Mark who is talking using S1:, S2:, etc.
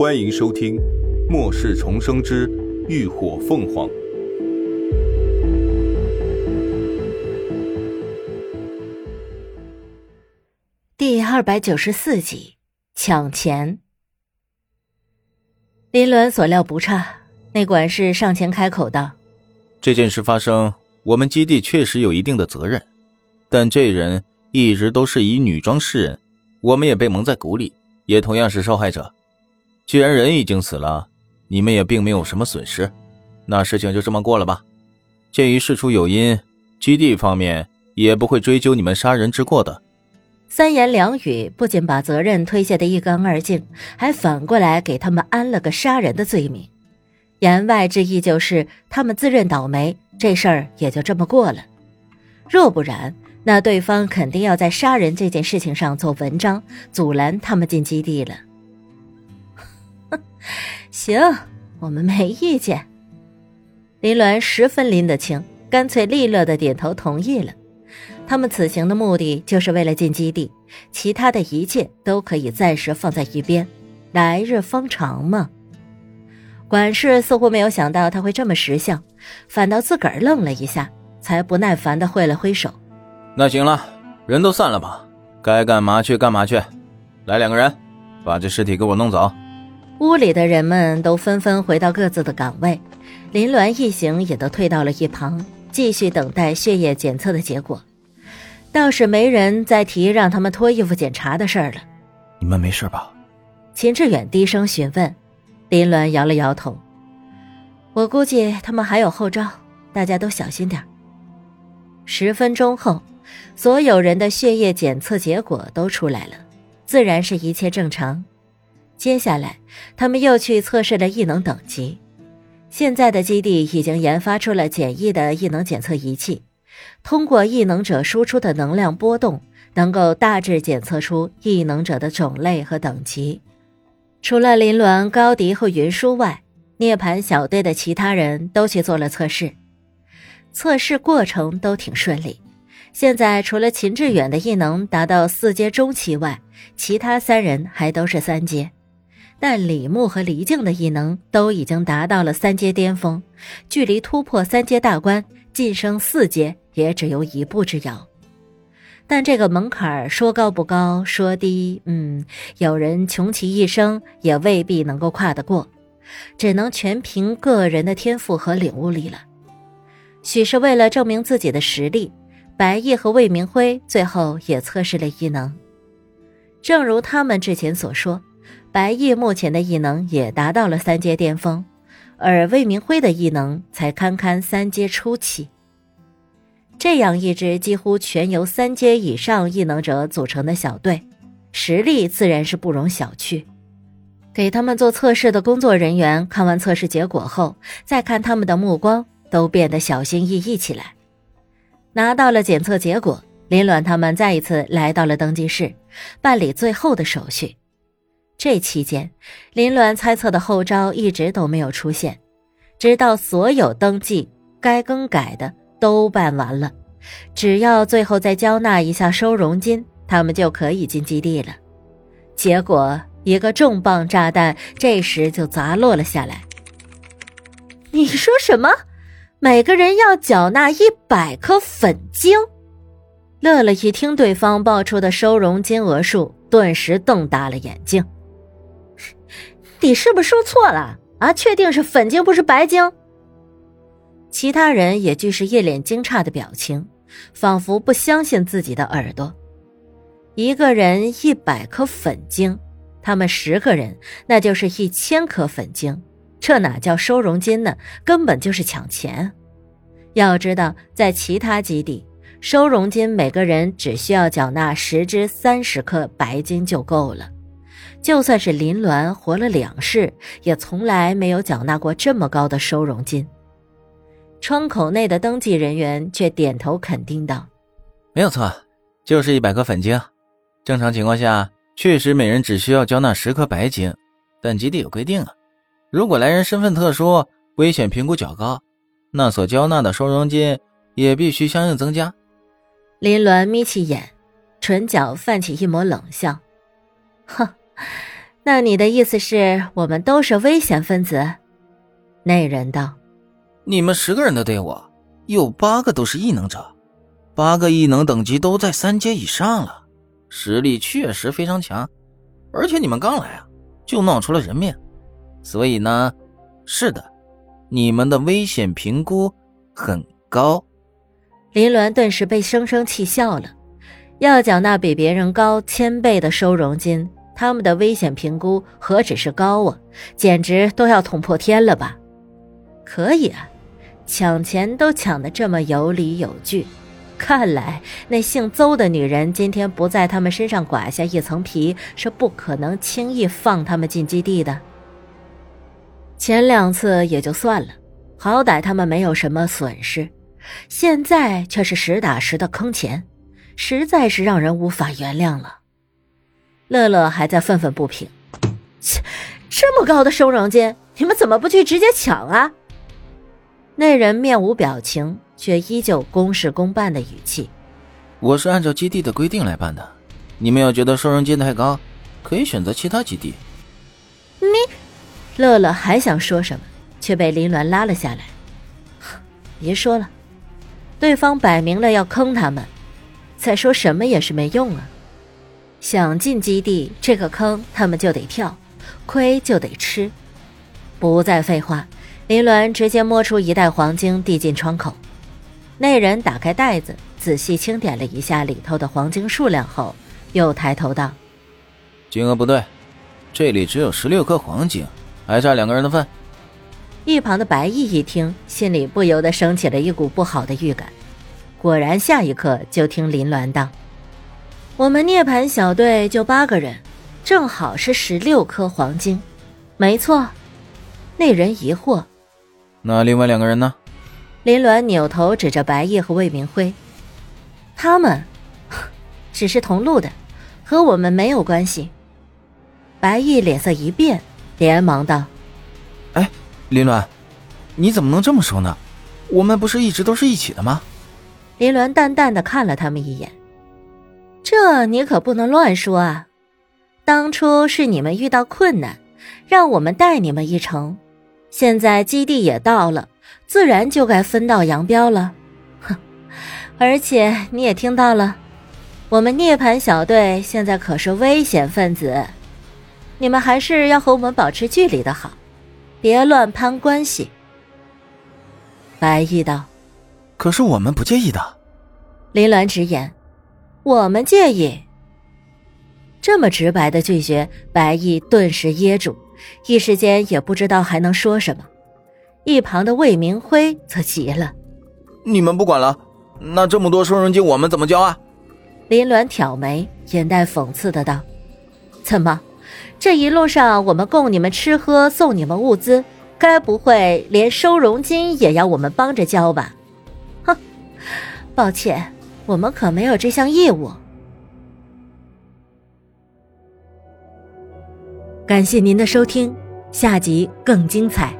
S1: 欢迎收听《末世重生之浴火凤凰》
S2: 第二百九十四集：抢钱。林鸾所料不差，那管事上前开口道：“
S3: 这件事发生，我们基地确实有一定的责任，但这人一直都是以女装示人，我们也被蒙在鼓里，也同样是受害者。既然人已经死了，你们也并没有什么损失，那事情就这么过了吧。鉴于事出有因，基地方面也不会追究你们杀人之过的。”
S2: 三言两语不仅把责任推卸得一干二净，还反过来给他们安了个杀人的罪名。言外之意就是他们自认倒霉，这事儿也就这么过了。若不然，那对方肯定要在杀人这件事情上做文章，阻拦他们进基地了。行，我们没意见。林鸾十分拎得清，干脆利落的点头同意了。他们此行的目的就是为了进基地，其他的一切都可以暂时放在一边，来日方长嘛。管事似乎没有想到他会这么识相，反倒自个儿愣了一下，才不耐烦的挥了挥手：“
S3: 那行了，人都散了吧，该干嘛去干嘛去。来两个人，把这尸体给我弄走。”
S2: 屋里的人们都纷纷回到各自的岗位，林鸾一行也都退到了一旁，继续等待血液检测的结果。倒是没人再提让他们脱衣服检查的事儿了。
S3: 你们没事吧？
S2: 秦志远低声询问。林鸾摇了摇头。我估计他们还有后招，大家都小心点十分钟后，所有人的血液检测结果都出来了，自然是一切正常。接下来，他们又去测试了异能等级。现在的基地已经研发出了简易的异能检测仪器。通过异能者输出的能量波动，能够大致检测出异能者的种类和等级。除了林鸾、高迪和云舒外，涅槃小队的其他人都去做了测试。测试过程都挺顺利。现在除了秦志远的异能达到四阶中期外，其他三人还都是三阶。但李牧和黎静的异能都已经达到了三阶巅峰，距离突破三阶大关、晋升四阶。也只有一步之遥，但这个门槛说高不高，说低，嗯，有人穷其一生也未必能够跨得过，只能全凭个人的天赋和领悟力了。许是为了证明自己的实力，白毅和魏明辉最后也测试了异能。正如他们之前所说，白毅目前的异能也达到了三阶巅峰，而魏明辉的异能才堪堪三阶初期。这样一支几乎全由三阶以上异能者组成的小队，实力自然是不容小觑。给他们做测试的工作人员看完测试结果后，再看他们的目光都变得小心翼翼起来。拿到了检测结果，林鸾他们再一次来到了登记室，办理最后的手续。这期间，林鸾猜测的后招一直都没有出现，直到所有登记该更改的。都办完了，只要最后再交纳一下收容金，他们就可以进基地了。结果，一个重磅炸弹这时就砸落了下来。你说什么？每个人要缴纳一百颗粉晶？乐乐一听对方报出的收容金额数，顿时瞪大了眼睛。你是不是说错了啊？确定是粉晶，不是白晶？其他人也俱是一脸惊诧的表情，仿佛不相信自己的耳朵。一个人一百颗粉晶，他们十个人那就是一千颗粉晶，这哪叫收容金呢？根本就是抢钱！要知道，在其他基地，收容金每个人只需要缴纳十至三十颗白金就够了。就算是林鸾活了两世，也从来没有缴纳过这么高的收容金。窗口内的登记人员却点头肯定道：“
S3: 没有错，就是一百颗粉晶。正常情况下，确实每人只需要交纳十颗白晶。但基地有规定啊，如果来人身份特殊、危险评估较高，那所交纳的收容金也必须相应增加。”
S2: 林鸾眯起眼，唇角泛起一抹冷笑：“哼，那你的意思是我们都是危险分子？那人道：“
S3: 你们十个人的队伍，有八个都是异能者，八个异能等级都在三阶以上了，实力确实非常强。而且你们刚来啊，就闹出了人命，所以呢，是的，你们的危险评估很高。”
S2: 林鸾顿时被生生气笑了。要缴纳比别人高千倍的收容金，他们的危险评估何止是高啊，简直都要捅破天了吧？可以啊，抢钱都抢得这么有理有据，看来那姓邹的女人今天不在他们身上刮下一层皮，是不可能轻易放他们进基地的。前两次也就算了，好歹他们没有什么损失，现在却是实打实的坑钱。实在是让人无法原谅了。乐乐还在愤愤不平：“切，这么高的收容金，你们怎么不去直接抢啊？”那人面无表情，却依旧公事公办的语气：“
S3: 我是按照基地的规定来办的。你们要觉得收容金太高，可以选择其他基地。”
S2: 你，乐乐还想说什么，却被林鸾拉了下来：“别说了，对方摆明了要坑他们。”再说什么也是没用啊！想进基地，这个坑他们就得跳，亏就得吃。不再废话，林鸾直接摸出一袋黄金递进窗口。那人打开袋子，仔细清点了一下里头的黄金数量后，又抬头道：“
S3: 金额不对，这里只有十六颗黄金，还差两个人的份。”
S2: 一旁的白毅一听，心里不由得升起了一股不好的预感。果然，下一刻就听林鸾道：“我们涅槃小队就八个人，正好是十六颗黄金，没错。”那人疑惑：“
S3: 那另外两个人呢？”
S2: 林鸾扭头指着白夜和魏明辉：“他们 只是同路的，和我们没有关系。”白毅脸色一变，连忙道：“
S3: 哎，林鸾，你怎么能这么说呢？我们不是一直都是一起的吗？”
S2: 林鸾淡淡的看了他们一眼，这你可不能乱说啊！当初是你们遇到困难，让我们带你们一程，现在基地也到了，自然就该分道扬镳了。哼！而且你也听到了，我们涅槃小队现在可是危险分子，你们还是要和我们保持距离的好，别乱攀关系。白毅道。
S3: 可是我们不介意的，
S2: 林鸾直言：“我们介意。”这么直白的拒绝，白毅顿时噎住，一时间也不知道还能说什么。一旁的魏明辉则急了：“
S3: 你们不管了，那这么多收容金我们怎么交啊？”
S2: 林鸾挑眉，眼带讽刺的道：“怎么，这一路上我们供你们吃喝，送你们物资，该不会连收容金也要我们帮着交吧？”哼抱歉，我们可没有这项业务。感谢您的收听，下集更精彩。